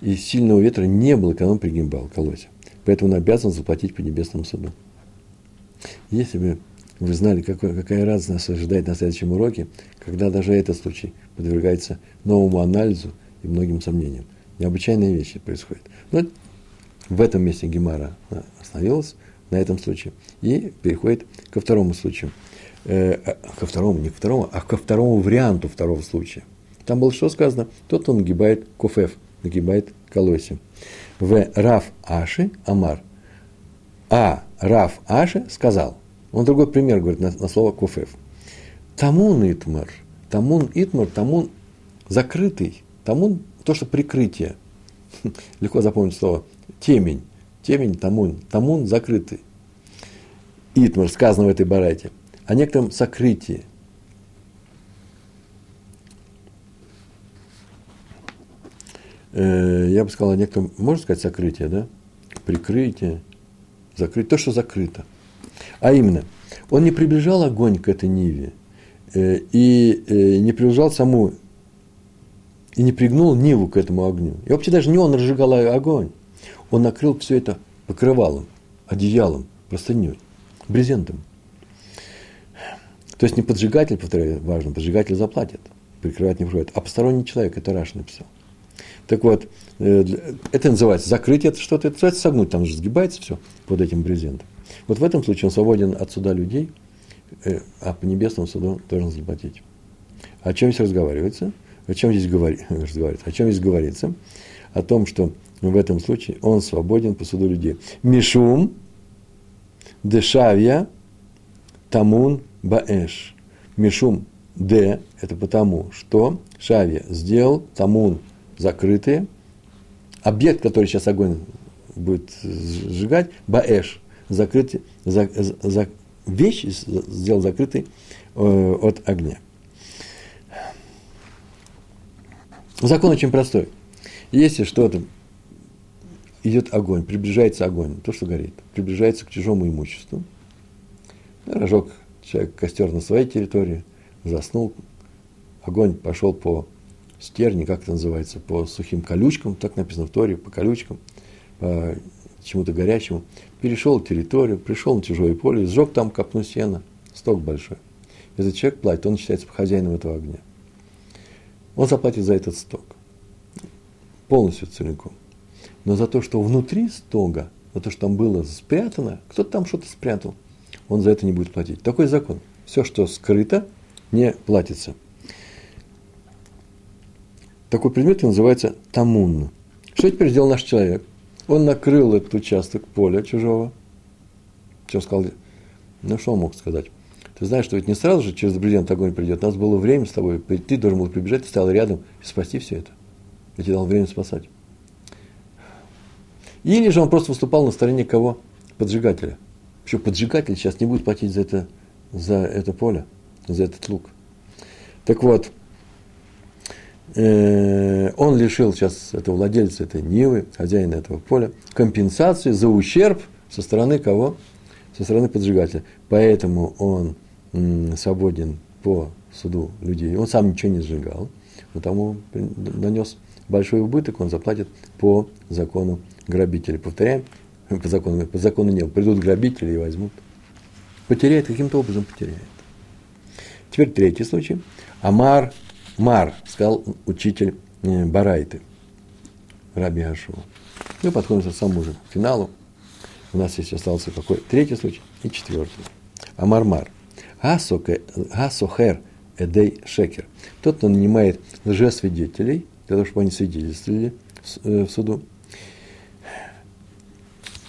И сильного ветра не было, когда он пригибал колосья. Поэтому он обязан заплатить по небесному суду. Если бы вы знали, какой, какая радость нас ожидает на следующем уроке, когда даже этот случай подвергается новому анализу и многим сомнениям. Необычайные вещи происходят. Но в этом месте Гемара остановилась на этом случае. И переходит ко второму случаю. Э, а, ко второму, не ко второму, а ко второму варианту второго случая. Там было что сказано? Тот он нагибает кофев, нагибает колосья. В Раф Аши Амар. А Раф Аши сказал. Он другой пример говорит на, на слово кофев. Тамун Итмар. Тамун Итмар, тамун закрытый. Тамун то, что прикрытие. Легко запомнить слово. Темень темень, тамун. Тамун закрытый. Итмар, сказано в этой барайте. О некотором сокрытии. Э, я бы сказал о некотором, можно сказать, сокрытие, да? Прикрытие, закрыть, то, что закрыто. А именно, Он не приближал огонь к этой ниве э, и э, не приближал саму и не пригнул Ниву к этому огню. И вообще даже не он разжигал огонь. Он накрыл все это покрывалом, одеялом, простыней, брезентом. То есть не поджигатель, повторяю, важно, поджигатель заплатит, прикрывать не приходит, а посторонний человек, это Раш написал. Так вот, э, это называется закрыть это что-то, это называется согнуть, там же сгибается все под этим брезентом. Вот в этом случае он свободен от суда людей, э, а по небесному суду должен заплатить. О чем здесь разговаривается? О чем здесь говори, разговаривается? О чем здесь говорится? О том, что в этом случае он свободен по суду людей. Мишум, дешавья, тамун, баэш. Мишум, д, это потому, что шавья сделал, тамун, закрытые. Объект, который сейчас огонь будет сжигать, баэш, закрытый, за, за, вещь сделал закрытый э, от огня. Закон очень простой. Если что-то идет огонь, приближается огонь, то, что горит, приближается к чужому имуществу, разжег человек костер на своей территории, заснул, огонь пошел по стерни, как это называется, по сухим колючкам, так написано в Торе, по колючкам, по чему-то горячему, перешел территорию, пришел на чужое поле, сжег там копну сена, сток большой. Этот человек платит, он считается хозяином этого огня. Он заплатит за этот сток. Полностью целиком. Но за то, что внутри стога, за то, что там было спрятано, кто-то там что-то спрятал, он за это не будет платить. Такой закон. Все, что скрыто, не платится. Такой предмет называется тамун. Что теперь сделал наш человек? Он накрыл этот участок поля чужого. Что сказал? Ну, что он мог сказать? Ты знаешь, что ведь не сразу же через бриллиант огонь придет. У нас было время с тобой. Ты должен был прибежать, ты стоял рядом и спасти все это. Я тебе дал время спасать. Или же он просто выступал на стороне кого? Поджигателя. Еще поджигатель сейчас не будет платить за это, за это поле, за этот лук. Так вот, он лишил сейчас этого владельца этой Нивы, хозяина этого поля, компенсации за ущерб со стороны кого? Со стороны поджигателя. Поэтому он свободен по суду людей. Он сам ничего не сжигал, но тому нанес большой убыток, он заплатит по закону грабителей. Повторяем, по закону, по закону нет. Придут грабители и возьмут. Потеряет, каким-то образом потеряет. Теперь третий случай. Амар Мар, сказал учитель э, Барайты, Раби Ашуа. Мы подходим к самому же финалу. У нас здесь остался какой? Третий случай и четвертый. Амар Мар. Гасохер Эдей Шекер. Тот, кто нанимает лжесвидетелей, для того, чтобы они свидетельствовали в э, суду.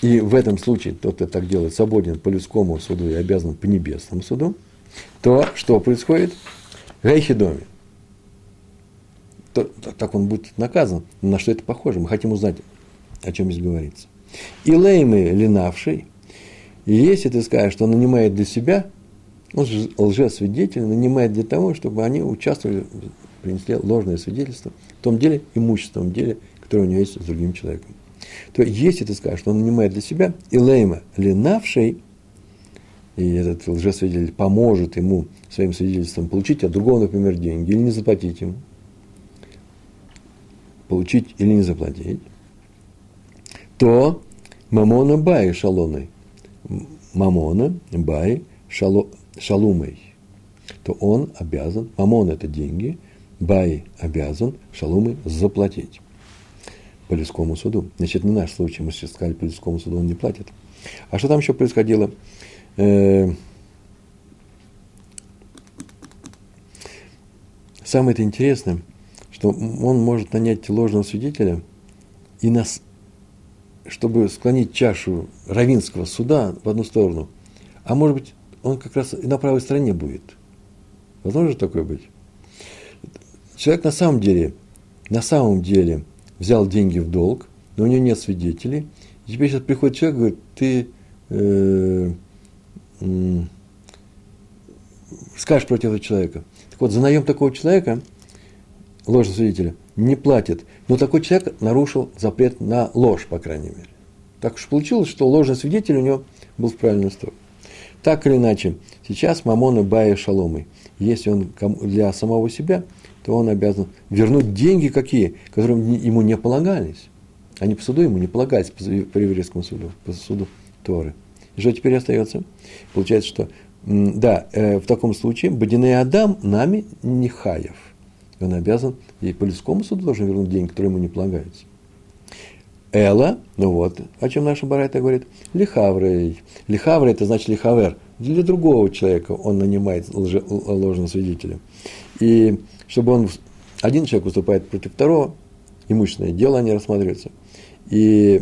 И в этом случае тот, кто так делает, свободен по людскому суду и обязан по небесному суду, то что происходит? Гайхидоми. То, так он будет наказан. На что это похоже? Мы хотим узнать, о чем здесь говорится. И леймы линавший, если ты скажешь, что он нанимает для себя, он же лжесвидетель нанимает для того, чтобы они участвовали, принесли ложное свидетельство в том деле, имущественном деле, которое у него есть с другим человеком. То если ты скажешь, что он нанимает для себя, и лейма ленавший, и этот лжесвидетель поможет ему своим свидетельством получить от другого, например, деньги, или не заплатить ему, получить или не заплатить, то ממונא בעי שלומי, ממונא בעי שלו, שלומי, то он обязан, ממון это деньги, בעי обязан שלומי заплатить по людскому суду. Значит, не наш случай, мы сейчас сказали, по людскому суду он не платит. А что там еще происходило? Э, самое это интересное, что он может нанять ложного свидетеля и нас, чтобы склонить чашу равинского суда в одну сторону, а может быть, он как раз и на правой стороне будет. Возможно же такое быть? Человек на самом деле, на самом деле взял деньги в долг, но у него нет свидетелей. И теперь сейчас приходит человек и говорит, ты э, э, скажешь против этого человека. Так вот, за наем такого человека, ложного свидетеля, не платит. Но такой человек нарушил запрет на ложь, по крайней мере. Так уж получилось, что ложный свидетель у него был в правильную сторону. Так или иначе, сейчас Мамона Бая Шаломы. Если он для самого себя, то он обязан вернуть деньги какие, которые ему не полагались. Они по суду ему не полагались, по, еврейскому суду, по суду Торы. И что теперь остается? Получается, что, да, э, в таком случае Бадиней Адам нами не хаев. Он обязан, и по людскому суду должен вернуть деньги, которые ему не полагаются. Эла, ну вот, о чем наша Барайта говорит, лихаврей. Лихаврей – это значит лихавер. Для другого человека он нанимает лже, ложного свидетеля. И чтобы он, один человек выступает против второго, имущественное дело они рассматриваются. И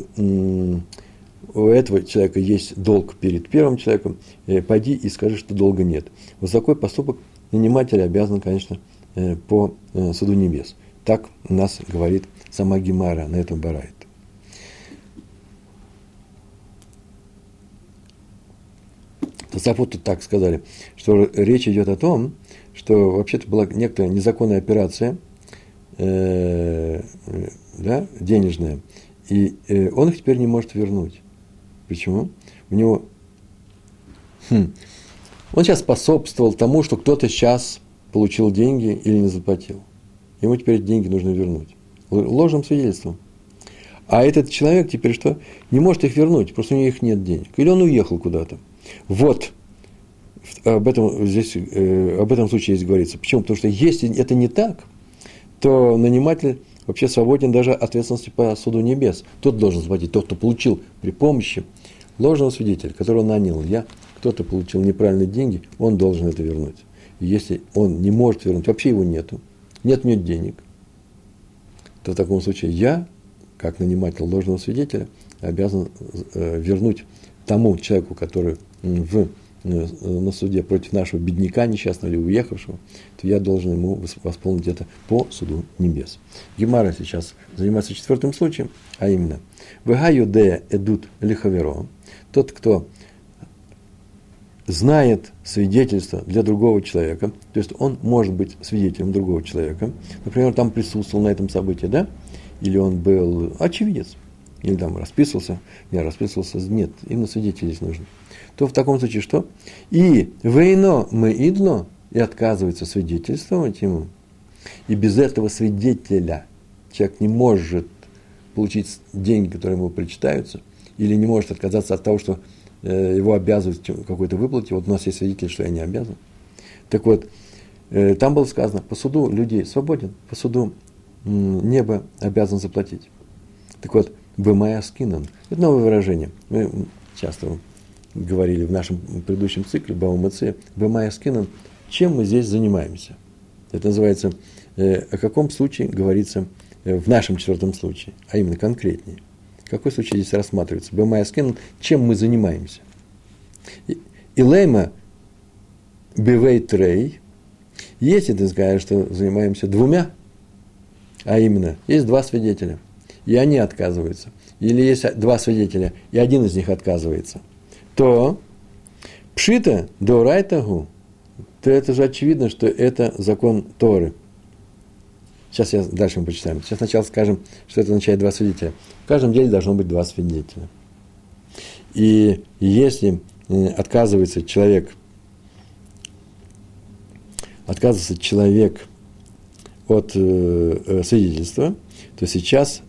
у этого человека есть долг перед первым человеком, э, пойди и скажи, что долга нет. Вот такой поступок наниматель обязан, конечно, по э, суду небес. Так нас говорит сама Гемара на этом барает. Тософот тут так сказали, что речь идет о том, что вообще-то была некоторая незаконная операция, э, да, денежная, и э, он их теперь не может вернуть. Почему? У него... Хм, он сейчас способствовал тому, что кто-то сейчас получил деньги или не заплатил. Ему теперь эти деньги нужно вернуть. Ложным свидетельством. А этот человек теперь что? Не может их вернуть, просто у него их нет денег. Или он уехал куда-то. Вот об этом, здесь, э, об этом случае здесь говорится. Почему? Потому что если это не так, то наниматель вообще свободен даже от ответственности по суду небес. Тот должен заплатить, тот, кто получил при помощи ложного свидетеля, которого нанял я, кто-то получил неправильные деньги, он должен это вернуть. Если он не может вернуть, вообще его нету, нет нет денег, то в таком случае я, как наниматель ложного свидетеля, обязан э, вернуть тому человеку, который в, э, на суде против нашего бедняка несчастного или уехавшего, то я должен ему восполнить это по суду небес. Гемара сейчас занимается четвертым случаем, а именно «Вега де эдут лихаверо» тот, кто знает свидетельство для другого человека, то есть он может быть свидетелем другого человека, например, там присутствовал на этом событии, да, или он был очевидец, или там расписывался, не расписывался, нет, именно свидетель здесь нужен, то в таком случае что? И вейно мы идло, и отказывается свидетельствовать ему, и без этого свидетеля человек не может получить деньги, которые ему причитаются, или не может отказаться от того, что его обязывают какой-то выплате. Вот у нас есть свидетель, что я не обязан. Так вот, э, там было сказано, по суду людей свободен, по суду небо обязан заплатить. Так вот, Бемая скинан. Это новое выражение. Мы часто говорили в нашем предыдущем цикле Баумаце. Бемая скинан. Чем мы здесь занимаемся? Это называется, э, о каком случае говорится э, в нашем четвертом случае, а именно конкретнее. Какой случай здесь рассматривается? Бемая. Чем мы занимаемся? Илейма бивей трей. Если ты скажешь, что занимаемся двумя, а именно, есть два свидетеля – и они отказываются, или есть два свидетеля, и один из них отказывается, то пшита до райтагу, то это же очевидно, что это закон Торы. Сейчас я дальше мы почитаем. Сейчас сначала скажем, что это означает два свидетеля. В каждом деле должно быть два свидетеля. И если э, отказывается человек, отказывается человек от э, э свидетельства, то сейчас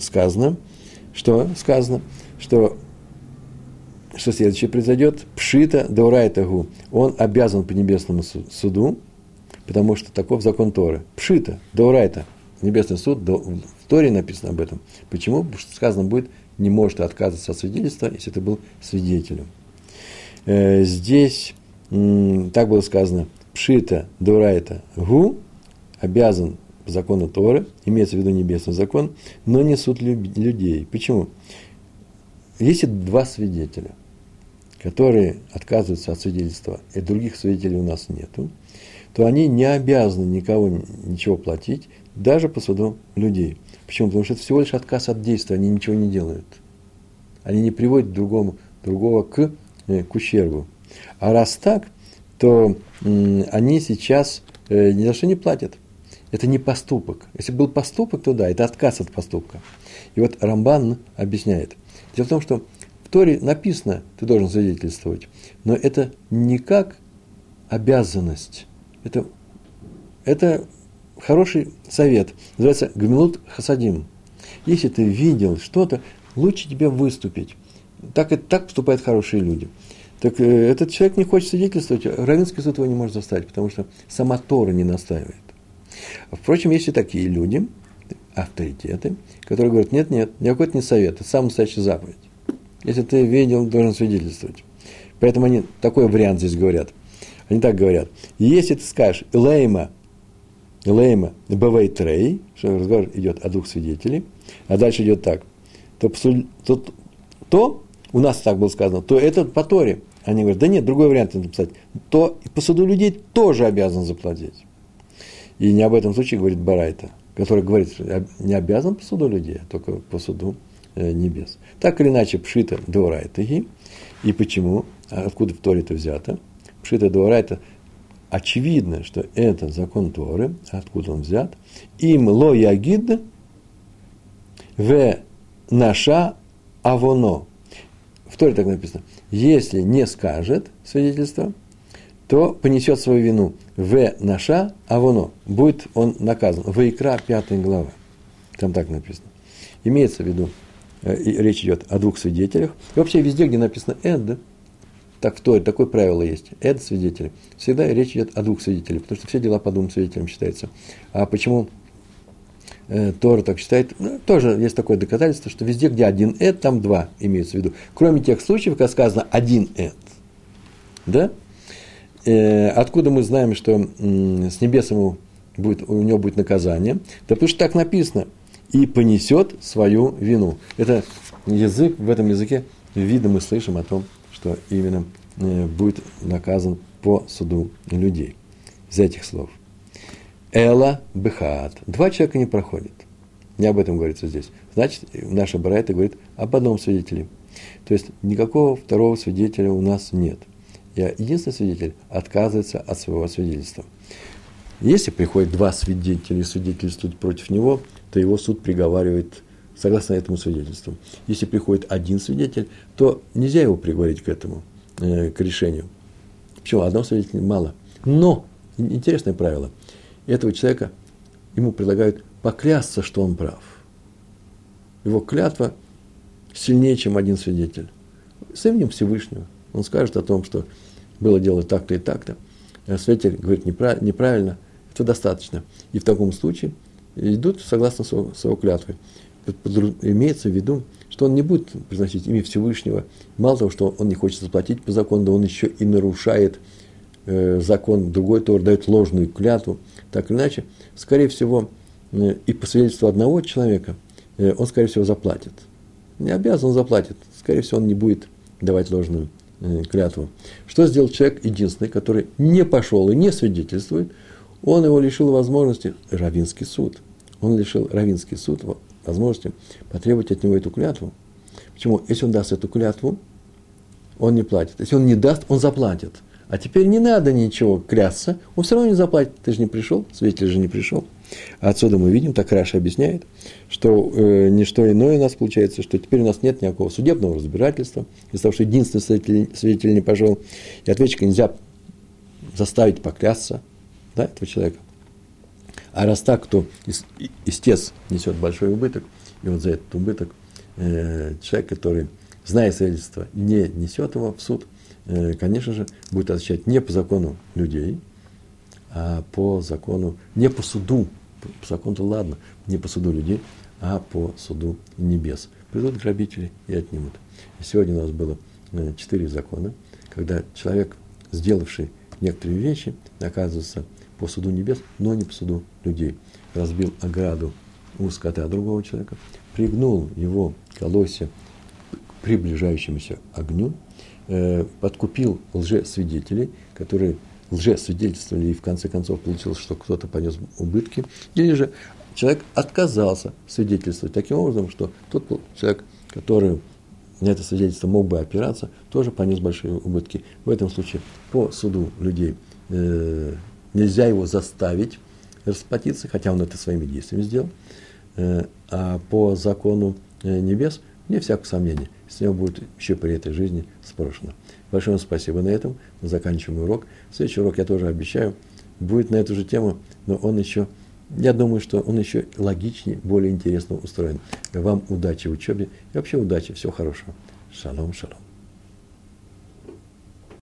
сказано, что сказано, что, что следующее произойдет, пшита даурайтагу, он обязан по небесному суду, потому что таков закон Торы. Пшита, даурайта, небесный суд, в Торе написано об этом. Почему? Потому что сказано будет, не может отказываться от свидетельства, если ты был свидетелем. Э, здесь так было сказано, пшита, даурайта, гу, обязан по закону Торы, имеется в виду небесный закон, но не суд людей. Почему? Если два свидетеля, которые отказываются от свидетельства, и других свидетелей у нас нету, то они не обязаны никого ничего платить, даже по суду людей. Почему? Потому что это всего лишь отказ от действия, они ничего не делают. Они не приводят другому, другого к, э, к ущербу. А раз так, то они сейчас э, ни за что не платят – это не поступок. Если был поступок, то да, это отказ от поступка. И вот Рамбан объясняет. Дело в том, что В Торе написано, ты должен свидетельствовать, но это не как обязанность. Это, это хороший совет. Называется Гмилут Хасадим. Если ты видел что-то, лучше тебе выступить. Так, так поступают хорошие люди. Так э, этот человек не хочет свидетельствовать, Равинский суд его не может заставить, потому что сама Тора не настаивает. Впрочем, есть и такие люди, авторитеты, которые говорят, нет, нет, никакой это не совет, это самая настоящая заповедь. Если ты видел, должен свидетельствовать. Поэтому они такой вариант здесь говорят. Они так говорят. Если ты скажешь Лейма, Лейма, Бавей Трей, что разговор идет о двух свидетелей, а дальше идет так, то, то, то у нас так было сказано, то это по Торе. Они говорят, да нет, другой вариант написать. То по суду людей тоже обязан заплатить. И не об этом случае говорит Барайта, который говорит, что не обязан по суду людей, а только по суду э, небес. Так или иначе, пшита дуарайтаги. И почему? А откуда в Торе это взято? Пшита дуарайта очевидно, что это закон Торы, откуда он взят. Им ло ягид в наша авоно. В Торе так написано. Если не скажет свидетельство, то понесет свою вину. В наша авоно. Будет он наказан. В икра 5 глава. Там так написано. Имеется в виду, э, речь идет о двух свидетелях. И вообще везде, где написано «эд», так в Торе, такое правило есть. Это свидетели. Всегда речь идет о двух свидетелях, потому что все дела по двум свидетелям считаются. А почему э, Тора так считает? Ну, тоже есть такое доказательство, что везде, где один эд, там два имеется в виду. Кроме тех случаев, когда сказано один эд. Да? Э, откуда мы знаем, что э, с небес ему будет, у него будет наказание? Да потому что так написано. И понесет свою вину. Это язык, в этом языке видно мы слышим о том, что именно э, будет наказан по суду людей. Из этих слов. Эла бехат. Два человека не проходят. Не об этом говорится здесь. Значит, наша Барайта говорит об одном свидетеле. То есть никакого второго свидетеля у нас нет. И единственный свидетель отказывается от своего свидетельства. Если приходят два свидетеля и свидетельствуют против него, то его суд приговаривает согласно этому свидетельству. Если приходит один свидетель, то нельзя его приговорить к этому, э, к решению. Почему? Одного свидетеля мало. Но, интересное правило, этого человека, ему предлагают поклясться, что он прав. Его клятва сильнее, чем один свидетель. С именем Всевышнего. Он скажет о том, что было дело так-то и так-то. А свидетель говорит неправильно. Это достаточно. И в таком случае идут согласно своего клятвы имеется в виду, что он не будет произносить имя Всевышнего. Мало того, что он не хочет заплатить по закону, да он еще и нарушает э, закон другой Тор, дает ложную клятву. Так или иначе, скорее всего, э, и по свидетельству одного человека э, он, скорее всего, заплатит. Не обязан, он заплатит. Скорее всего, он не будет давать ложную э, клятву. Что сделал человек единственный, который не пошел и не свидетельствует? Он его лишил возможности, равинский суд. Он лишил равинский суд возможности потребовать от него эту клятву. Почему? Если он даст эту клятву, он не платит. Если он не даст, он заплатит. А теперь не надо ничего клясться, он все равно не заплатит. Ты же не пришел, свидетель же не пришел. А отсюда мы видим, так Раша объясняет, что э, не что иное у нас получается, что теперь у нас нет никакого судебного разбирательства, из-за того, что единственный свидетель, свидетель не пошел, и ответчика нельзя заставить поклясться да, этого человека. А раз так, то истец несет большой убыток, и вот за этот убыток э, человек, который, зная свидетельство, не несет его в суд, э, конечно же, будет отвечать не по закону людей, а по закону, не по суду, по закону-то ладно, не по суду людей, а по суду небес. Придут грабители и отнимут. Сегодня у нас было э, четыре закона, когда человек, сделавший некоторые вещи, оказывается по суду небес, но не по суду людей. Разбил ограду у скота другого человека, пригнул его колосья к приближающемуся огню, э, подкупил лжесвидетелей, которые лжесвидетельствовали и в конце концов получилось, что кто-то понес убытки, или же человек отказался свидетельствовать таким образом, что тот человек, который на это свидетельство мог бы опираться, тоже понес большие убытки. В этом случае по суду людей э, Нельзя его заставить расплатиться, хотя он это своими действиями сделал. Э, а по закону э, небес, не всякого сомнения, с него будет еще при этой жизни спрошено. Большое вам спасибо на этом. Мы заканчиваем урок. Следующий урок, я тоже обещаю, будет на эту же тему, но он еще, я думаю, что он еще логичнее, более интересно устроен. Вам удачи в учебе и вообще удачи, всего хорошего. Шалом, шалом.